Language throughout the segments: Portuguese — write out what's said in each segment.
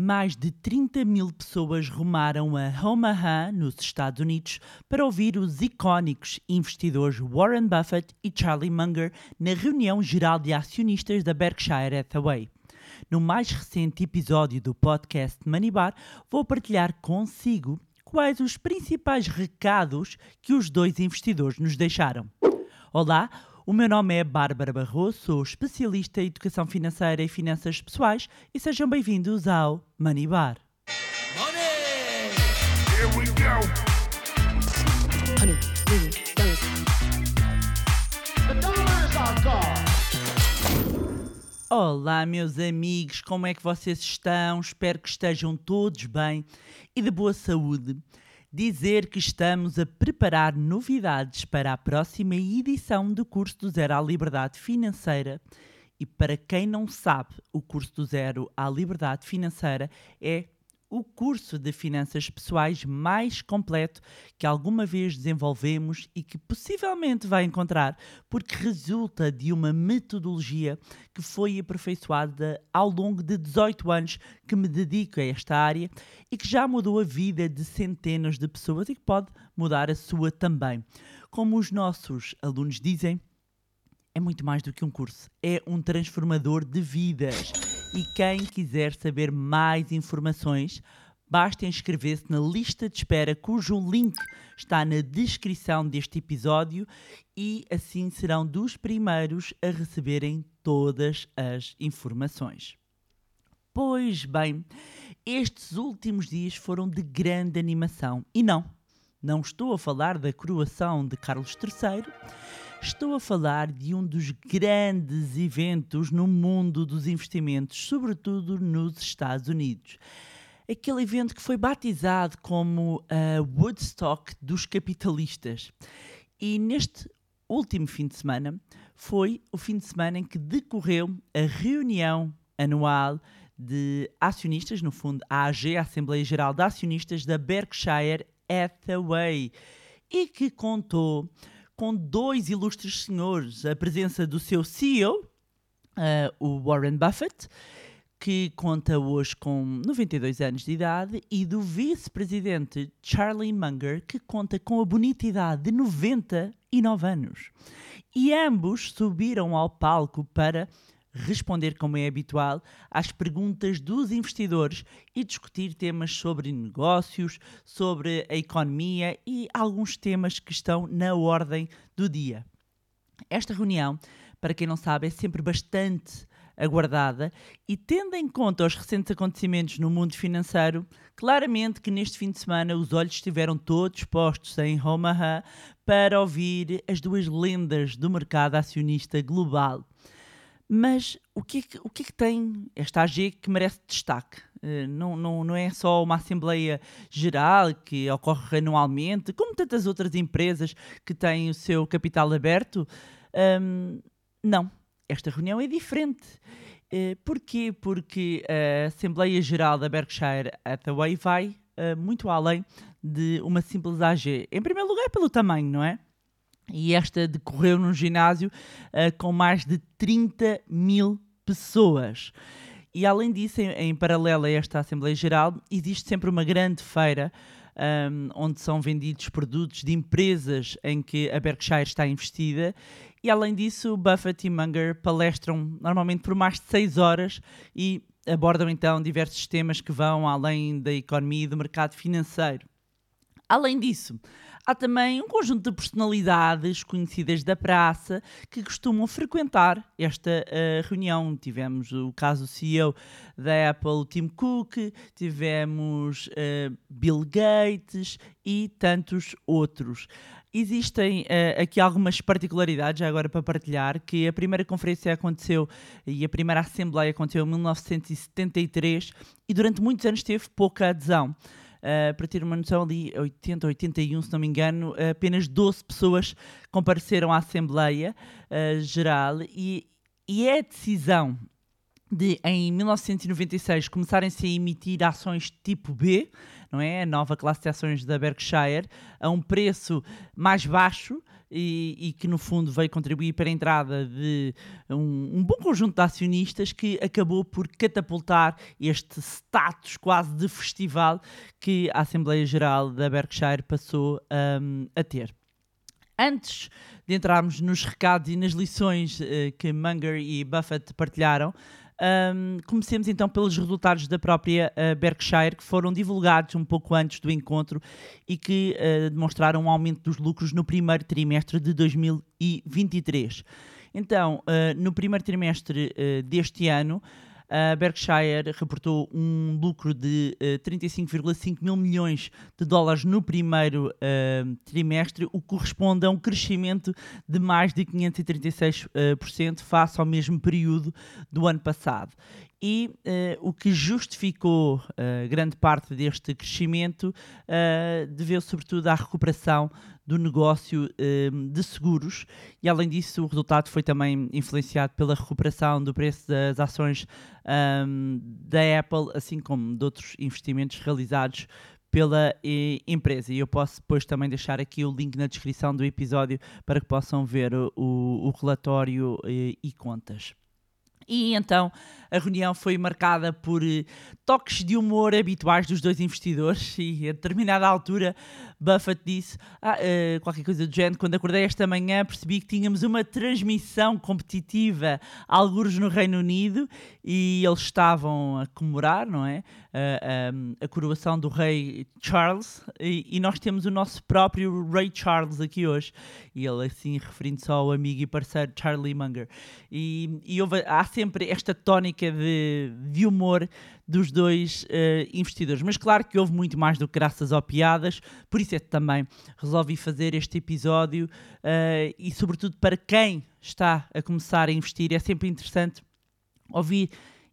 mais de 30 mil pessoas rumaram a Omaha, nos Estados Unidos, para ouvir os icónicos investidores Warren Buffett e Charlie Munger na reunião geral de acionistas da Berkshire Hathaway. No mais recente episódio do podcast Manibar, vou partilhar consigo quais os principais recados que os dois investidores nos deixaram. Olá, o meu nome é Bárbara Barroso, sou especialista em educação financeira e finanças pessoais e sejam bem-vindos ao Money Bar. Money! Honey, god. Olá, meus amigos, como é que vocês estão? Espero que estejam todos bem e de boa saúde dizer que estamos a preparar novidades para a próxima edição do curso do Zero à Liberdade Financeira. E para quem não sabe, o curso do Zero à Liberdade Financeira é o curso de finanças pessoais mais completo que alguma vez desenvolvemos e que possivelmente vai encontrar, porque resulta de uma metodologia que foi aperfeiçoada ao longo de 18 anos que me dedico a esta área e que já mudou a vida de centenas de pessoas e que pode mudar a sua também. Como os nossos alunos dizem, é muito mais do que um curso, é um transformador de vidas e quem quiser saber mais informações, basta inscrever-se na lista de espera, cujo link está na descrição deste episódio e assim serão dos primeiros a receberem todas as informações. Pois bem, estes últimos dias foram de grande animação. E não, não estou a falar da coroação de Carlos III Estou a falar de um dos grandes eventos no mundo dos investimentos, sobretudo nos Estados Unidos. Aquele evento que foi batizado como a Woodstock dos capitalistas. E neste último fim de semana foi o fim de semana em que decorreu a reunião anual de acionistas, no fundo, a AG, a Assembleia Geral de Acionistas da Berkshire Hathaway, e que contou com dois ilustres senhores, a presença do seu CEO, uh, eh, o Warren Buffett, que conta hoje com 92 anos de idade, e do vice-presidente Charlie Munger, que conta com a bonita idade de 99 anos. E ambos subiram ao palco para responder, como é habitual, às perguntas dos investidores e discutir temas sobre negócios, sobre a economia e alguns temas que estão na ordem do dia. Esta reunião, para quem não sabe, é sempre bastante aguardada e tendo em conta os recentes acontecimentos no mundo financeiro, claramente que neste fim de semana os olhos estiveram todos postos em Omaha para ouvir as duas lendas do mercado acionista global. Mas o que, é que, o que é que tem esta AG que merece destaque? Uh, não, não, não é só uma Assembleia Geral que ocorre anualmente, como tantas outras empresas que têm o seu capital aberto. Não, esta reunião é diferente. Uh, porquê? Porque a Assembleia Geral da Berkshire Hathaway vai uh, muito além de uma simples AG. Em primeiro lugar, pelo tamanho, não é? E esta decorreu num ginásio uh, com mais de 30 mil pessoas. E além disso, em, em, paralelo a esta Assembleia Geral, existe sempre uma grande feira um, onde são vendidos produtos de empresas em que a Berkshire está investida. E além disso, Buffett e Munger palestram normalmente por mais de 6 horas e abordam então diversos temas que vão além da economia e do mercado financeiro. Além disso, há também um conjunto de personalidades conhecidas da praça que costumam frequentar esta uh, reunião. Tivemos o caso CEO da Apple, Tim Cook, tivemos uh, Bill Gates e tantos outros. Existem uh, aqui algumas particularidades, já agora para partilhar, que a primeira conferência aconteceu e a primeira assembleia aconteceu em 1973 e durante muitos anos teve pouca adesão. Uh, para ter uma noção, ali 80, 81, se não me engano, apenas 12 pessoas compareceram à Assembleia uh, Geral e, e é a decisão de, em 1996, começarem-se a emitir ações tipo B, não é? A nova classe de ações da Berkshire, a um preço mais baixo e, e, que no fundo veio contribuir para a entrada de um, um, bom conjunto de acionistas que acabou por catapultar este status quase de festival que a Assembleia Geral da Berkshire passou um, a ter. Antes de entrarmos nos recados e nas lições uh, que Munger e Buffett partilharam, um, comecemos então pelos resultados da própria uh, Berkshire, que foram divulgados um pouco antes do encontro e que uh, demonstraram um aumento dos lucros no primeiro trimestre de 2023. Então, uh, no primeiro trimestre deste ano, a Berkshire reportou um lucro de uh, 35,5 mil milhões de dólares no primeiro uh, trimestre, o que corresponde a um crescimento de mais de 536% uh, face ao mesmo período do ano passado. E uh, o que justificou uh, grande parte deste crescimento uh, deveu sobretudo à recuperação do negócio de seguros e além disso o resultado foi também influenciado pela recuperação do preço das ações um, da Apple, assim como de outros investimentos realizados pela empresa. E eu posso depois também deixar aqui o link na descrição do episódio para que possam ver o, o relatório e contas. E então a reunião foi marcada por eh, toques de humor habituais dos dois investidores. E a determinada altura Buffett disse ah, uh, qualquer coisa do género, quando acordei esta manhã percebi que tínhamos uma transmissão competitiva alguns no Reino Unido e eles estavam a comemorar, não é? a, a, a coroação do rei Charles e, e, nós temos o nosso próprio rei Charles aqui hoje e ele assim referindo-se ao amigo e parceiro Charlie Munger e, e houve, há sempre esta tónica de, de humor dos dois uh, investidores. Mas claro que houve muito mais do que graças ao piadas, por isso é que também resolvi fazer este episódio uh, e, sobretudo, para quem está a começar a investir, é sempre interessante ouvir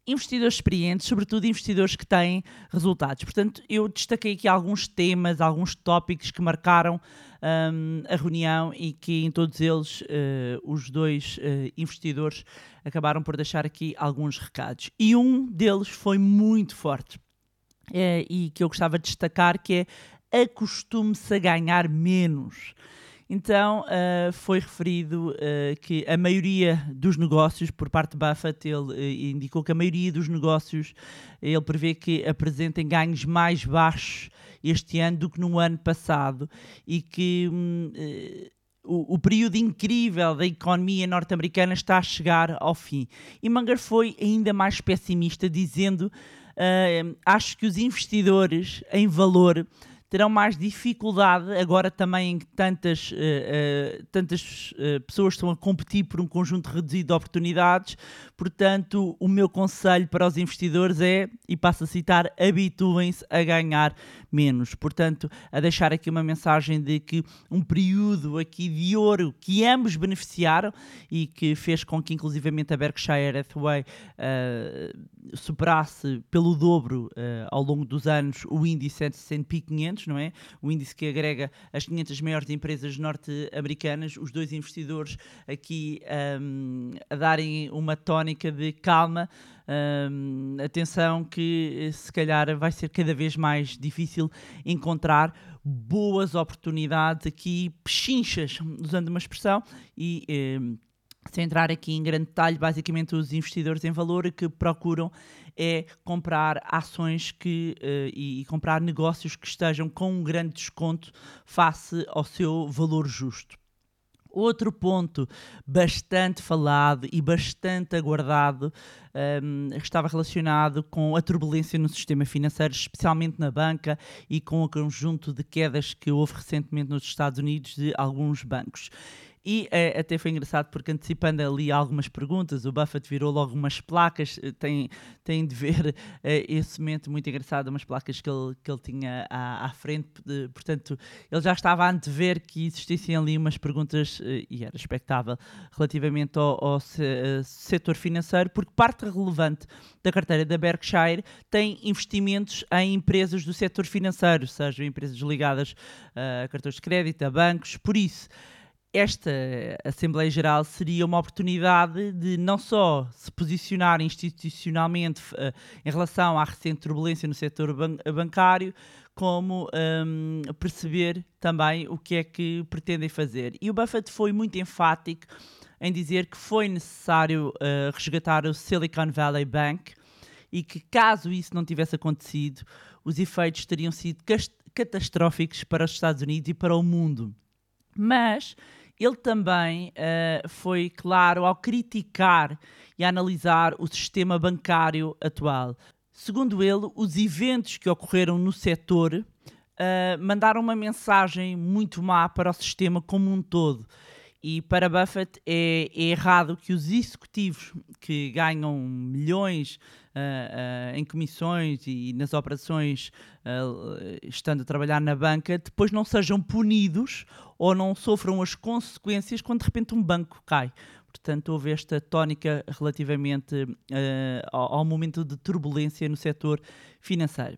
investidores experientes, sobretudo investidores que têm resultados. Portanto, eu destaquei aqui alguns temas, alguns tópicos que marcaram um, a reunião e que em todos eles uh, os dois uh, investidores acabaram por deixar aqui alguns recados. E um deles foi muito forte uh, e que eu gostava de destacar que é acostume-se a ganhar menos. Então uh, foi referido uh, que a maioria dos negócios, por parte de Buffett, ele uh, indicou que a maioria dos negócios ele prevê que apresentem ganhos mais baixos este ano do que no ano passado e que um, o, o, período incrível da economia norte-americana está a chegar ao fim. E Munger foi ainda mais pessimista, dizendo: acho que os investidores em valor terão mais dificuldade agora também em que tantas, uh, uh, tantas uh, pessoas estão a competir por um conjunto reduzido de oportunidades. Portanto, o meu conselho para os investidores é, e passo a citar, habituem-se a ganhar menos. Portanto, a deixar aqui uma mensagem de que um período aqui de ouro que ambos beneficiaram e que fez com que inclusivamente a Berkshire Hathaway superasse pelo dobro ao longo dos anos o índice S&P 500 500, não é? O índice que agrega as 500 maiores empresas norte-americanas, os dois investidores aqui um, a darem uma tónica de calma. Um, atenção que se calhar vai ser cada vez mais difícil encontrar boas oportunidades aqui, pechinchas, usando uma expressão, e um, sem entrar aqui em grande detalhe, basicamente os investidores em valor que procuram é comprar ações que, uh, e, e, comprar negócios que estejam com um grande desconto face ao seu valor justo. Outro ponto bastante falado e bastante aguardado um, ehm, estava relacionado com a turbulência no sistema financeiro, especialmente na banca e com o conjunto de quedas que houve recentemente nos Estados Unidos de alguns bancos. E é, até foi engraçado porque antecipando ali algumas perguntas, o Buffett virou logo umas placas, eh, tem, tem de ver é, esse momento muito engraçado, umas placas que ele, que ele tinha à, à frente, portanto, ele já estava a antever que existissem ali umas perguntas, e era expectável, relativamente ao, ao setor financeiro, porque parte relevante da carteira da Berkshire tem investimentos em empresas do setor financeiro, sejam empresas ligadas a cartões de crédito, a bancos, por isso esta Assembleia Geral seria uma oportunidade de não só se posicionar institucionalmente uh, em relação à recente turbulência no setor ban bancário, como um, perceber também o que é que pretendem fazer. E o Buffett foi muito enfático em dizer que foi necessário uh, resgatar o Silicon Valley Bank e que, caso isso não tivesse acontecido, os efeitos teriam sido catastróficos para os Estados Unidos e para o mundo. Mas ele também uh, foi claro ao criticar e analisar o sistema bancário atual. Segundo ele, os eventos que ocorreram no setor uh, mandaram uma mensagem muito má para o sistema como um todo. E para Buffett é, é errado que os executivos que ganham milhões uh, uh, em comissões e nas operações, estando a trabalhar na banca, depois não sejam punidos ou não sofram as consequências quando de repente um banco cai. Portanto, houve esta tónica relativamente ao, ao momento de turbulência no setor financeiro.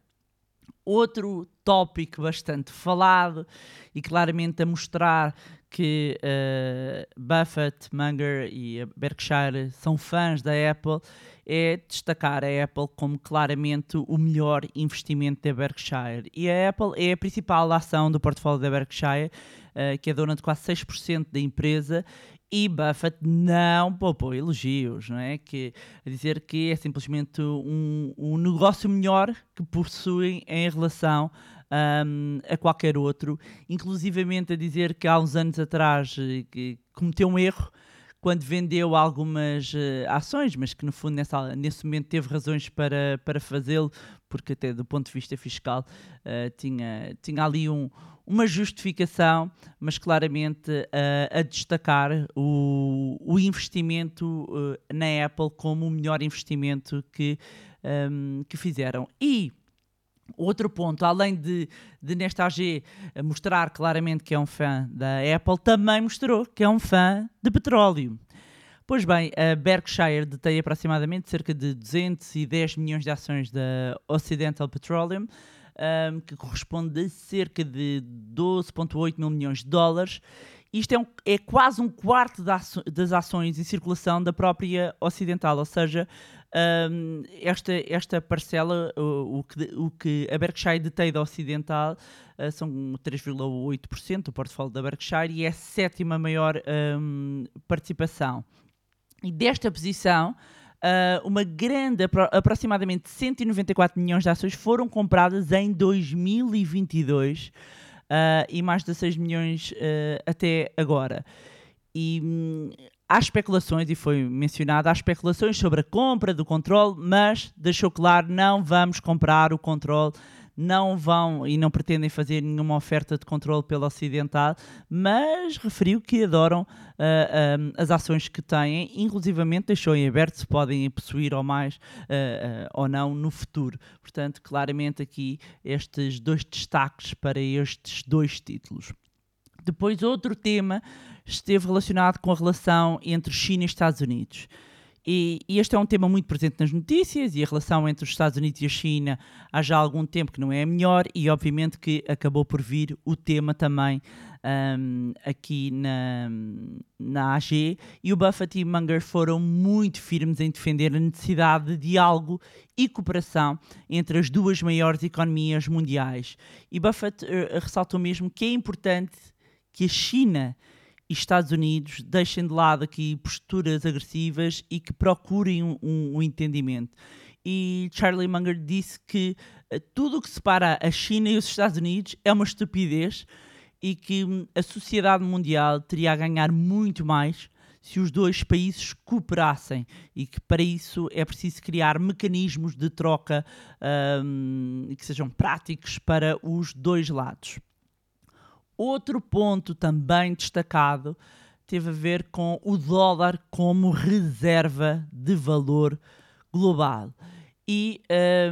Outro tópico bastante falado e claramente a mostrar que uh, Buffett, Munger e Berkshire são fãs da Apple é destacar a Apple como claramente o melhor investimento da Berkshire. E a Apple é a principal ação do portfólio da Berkshire, uh, que é dona de quase 6% da empresa e Buffett não poupou elogios, não é? Que, a dizer que é simplesmente um, um negócio melhor que possuem em relação um, a qualquer outro, inclusivamente a dizer que há uns anos atrás eh, que cometeu um erro quando vendeu algumas uh, ações, mas que no fundo nessa, nesse momento teve razões para, para fazê-lo, porque até do ponto de vista fiscal uh, tinha, tinha ali um, uma justificação, mas claramente uh, a destacar o, o investimento na Apple como o melhor investimento que, um, que fizeram. E Outro ponto, além de, de nesta AG mostrar claramente que é um fã da Apple, também mostrou que é um fã de petróleo. Pois bem, a Berkshire detém aproximadamente cerca de 210 milhões de ações da Occidental Petroleum, um, que corresponde a cerca de 12,8 mil milhões de dólares. Isto é, um, é quase um quarto das ações em circulação da própria Ocidental, ou seja, um, esta, esta parcela, o, o, que, o que a Berkshire detém da Ocidental, uh, são 3,8% do portfólio da Berkshire e é a sétima maior um, participação. E desta posição, uh, uma grande, aproximadamente 194 milhões de ações foram compradas em 2022 uh, e mais de 6 milhões até agora. E hum, há especulações, e foi mencionado, há especulações sobre a compra do controle, mas deixou claro, não vamos comprar o controle, não vão e não pretendem fazer nenhuma oferta de controle pela Ocidental, mas referiu que adoram uh, uh, as ações que têm, inclusivamente deixou em aberto se podem possuir ou mais uh, ou não no futuro. Portanto, claramente aqui estes dois destaques para estes dois títulos. Depois, outro tema esteve relacionado com a relação entre China e Estados Unidos. E, e, este é um tema muito presente nas notícias e a relação entre os Estados Unidos e a China há já algum tempo que não é a melhor e obviamente que acabou por vir o tema também um, aqui na, na AG e o Buffett e Munger foram muito firmes em defender a necessidade de diálogo e cooperação entre as duas maiores economias mundiais. E Buffett uh, ressaltou mesmo que é importante que a China e Estados Unidos deixem de lado aqui posturas agressivas e que procurem um, um, um entendimento. E Charlie Munger disse que uh, tudo o que separa a China e os Estados Unidos é uma estupidez e que um, a sociedade mundial teria a ganhar muito mais se os dois países cooperassem e que para isso é preciso criar mecanismos de troca um, que sejam práticos para os dois lados. Outro ponto também destacado teve a ver com o dólar como reserva de valor global. E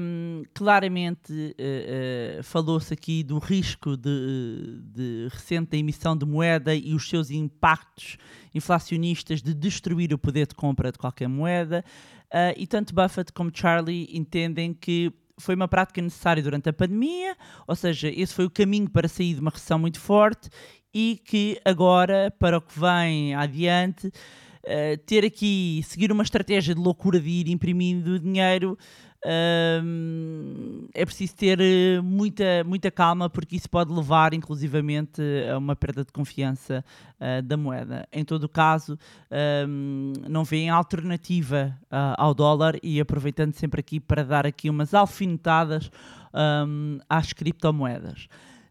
um, claramente uh, uh, falou-se aqui do risco de, de, recente emissão de moeda e os seus impactos inflacionistas de destruir o poder de compra de qualquer moeda. Uh, e tanto Buffett como Charlie entendem que foi uma prática necessária durante a pandemia, ou seja, esse foi o caminho para sair de uma recessão muito forte e que agora, para o que vem adiante, uh, ter aqui, seguir uma estratégia de loucura de ir imprimindo dinheiro é preciso ter eh, muita, muita calma porque isso pode levar inclusivamente a uma perda de confiança uh, da moeda. Em todo caso, um, não vêem alternativa uh, ao dólar e aproveitando sempre aqui para dar aqui umas alfinetadas um, às criptomoedas.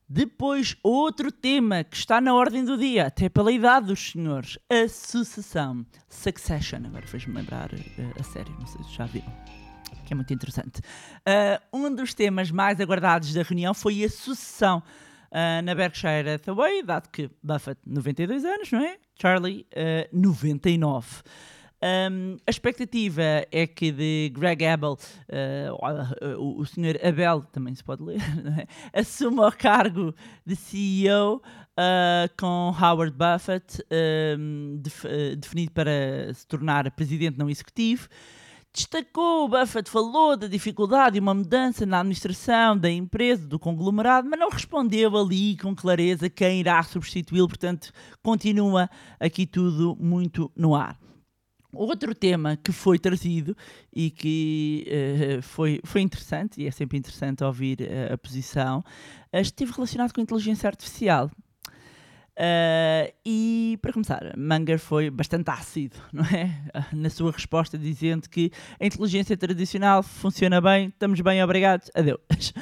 Depois, outro tema que está na ordem do dia, até pela idade dos senhores, a sucessão. Succession, agora fez-me lembrar uh, a série, não sei se já viram que é muito interessante. Uh, um dos temas mais aguardados da reunião foi a sucessão uh, na Berkshire Hathaway, dado que Buffett, 92 anos, não é? Charlie, uh, 99. Um, a expectativa é que de Greg Abel, uh, o, o senhor Abel, também se pode ler, é? assuma o cargo de CEO uh, com Howard Buffett, um, def, uh, definido para se tornar presidente não executivo. Destacou, Buffett falou da dificuldade de uma mudança na administração da empresa, do conglomerado, mas não respondeu ali com clareza quem irá substituí-lo, portanto, continua aqui tudo muito no ar. Outro tema que foi trazido e que uh, foi, foi interessante, e é sempre interessante ouvir uh, a posição, uh, esteve relacionado com a inteligência artificial. Uh, e para começar, Munger foi bastante ácido, não é? Na sua resposta, dizendo que a inteligência tradicional funciona bem, estamos bem, obrigados, adeus.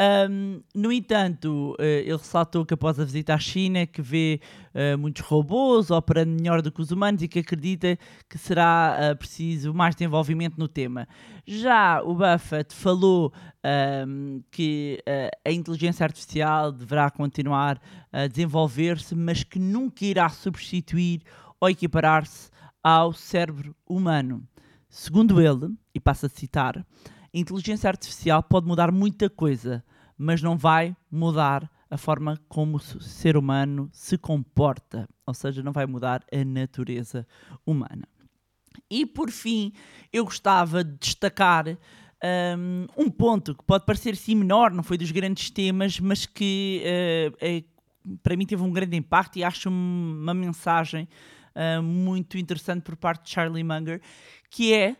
Um, no entanto, uh, ele ressaltou que após a visita à China, que vê uh, muitos robôs operando melhor do que os humanos e que acredita que será uh, preciso mais desenvolvimento no tema. Já o Buffett falou um, que a inteligência artificial deverá continuar a desenvolver-se, mas que nunca irá substituir ou equiparar-se ao cérebro humano. Segundo ele, e passo a citar, inteligência artificial pode mudar muita coisa, mas não vai mudar a forma como o ser humano se comporta, ou seja, não vai mudar a natureza humana. E por fim, eu gostava de destacar um, um ponto que pode parecer sim menor, não foi dos grandes temas, mas que uh, é, para mim teve um grande impacto e acho uma mensagem uh, muito interessante por parte de Charlie Munger, que é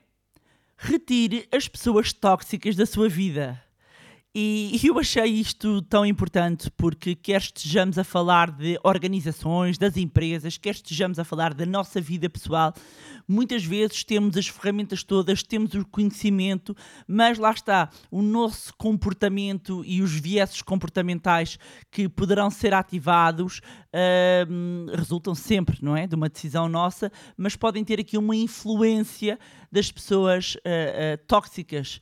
retire as pessoas tóxicas da sua vida. E eu achei isto tão importante porque quer estejamos a falar de organizações, das empresas, quer estejamos a falar da nossa vida pessoal, muitas vezes temos as ferramentas todas, temos o conhecimento, mas lá está, o nosso comportamento e os vieses comportamentais que poderão ser ativados uh, resultam sempre, não é? De uma decisão nossa, mas podem ter aqui uma influência das pessoas uh, uh, tóxicas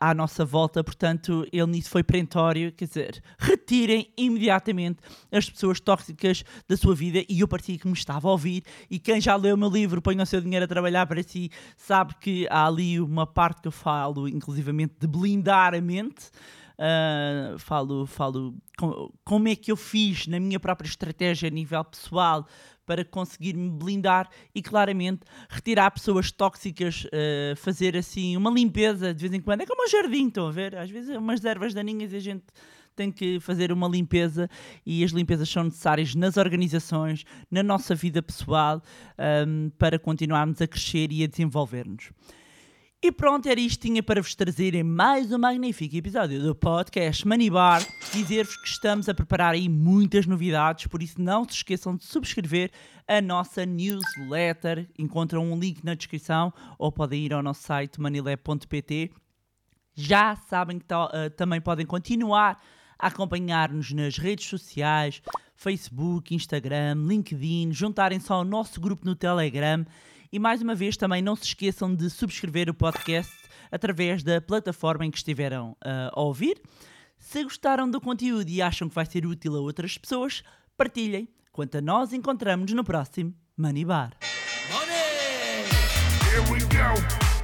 à nossa volta, portanto, ele nisso foi perentório, quer dizer, retirem imediatamente as pessoas tóxicas da sua vida e eu parecia que me estava a ouvir e quem já leu o meu livro, põe o seu dinheiro a trabalhar para si, sabe que há ali uma parte que eu falo, inclusivamente, de blindar a mente. Uh, falo, falo com, como é que eu fiz na minha própria estratégia a nível pessoal para conseguir me blindar e claramente retirar pessoas tóxicas, uh, fazer assim uma limpeza de vez em quando. É como um jardim, estão a ver? Às vezes umas ervas daninhas e a gente tem que fazer uma limpeza e as limpezas são necessárias nas organizações, na nossa vida pessoal, um, para continuarmos a crescer e a desenvolver-nos. E pronto, era isto tinha para vos trazer em mais um magnífico episódio do podcast Money Bar. Dizer-vos que estamos a preparar aí muitas novidades, por isso não se esqueçam de subscrever a nossa newsletter. Encontram um link na descrição ou podem ir ao nosso site manilab.pt. Já sabem que uh, também podem continuar a acompanhar-nos nas redes sociais, Facebook, Instagram, LinkedIn, juntarem-se ao nosso grupo no Telegram e mais uma vez também não se esqueçam de subscrever o podcast através da plataforma em que estiveram uh, a ouvir. Se gostaram do conteúdo e acham que vai ser útil a outras pessoas, partilhem. Quanto a nós, encontramos-nos no próximo Money Bar. Money! Here we go.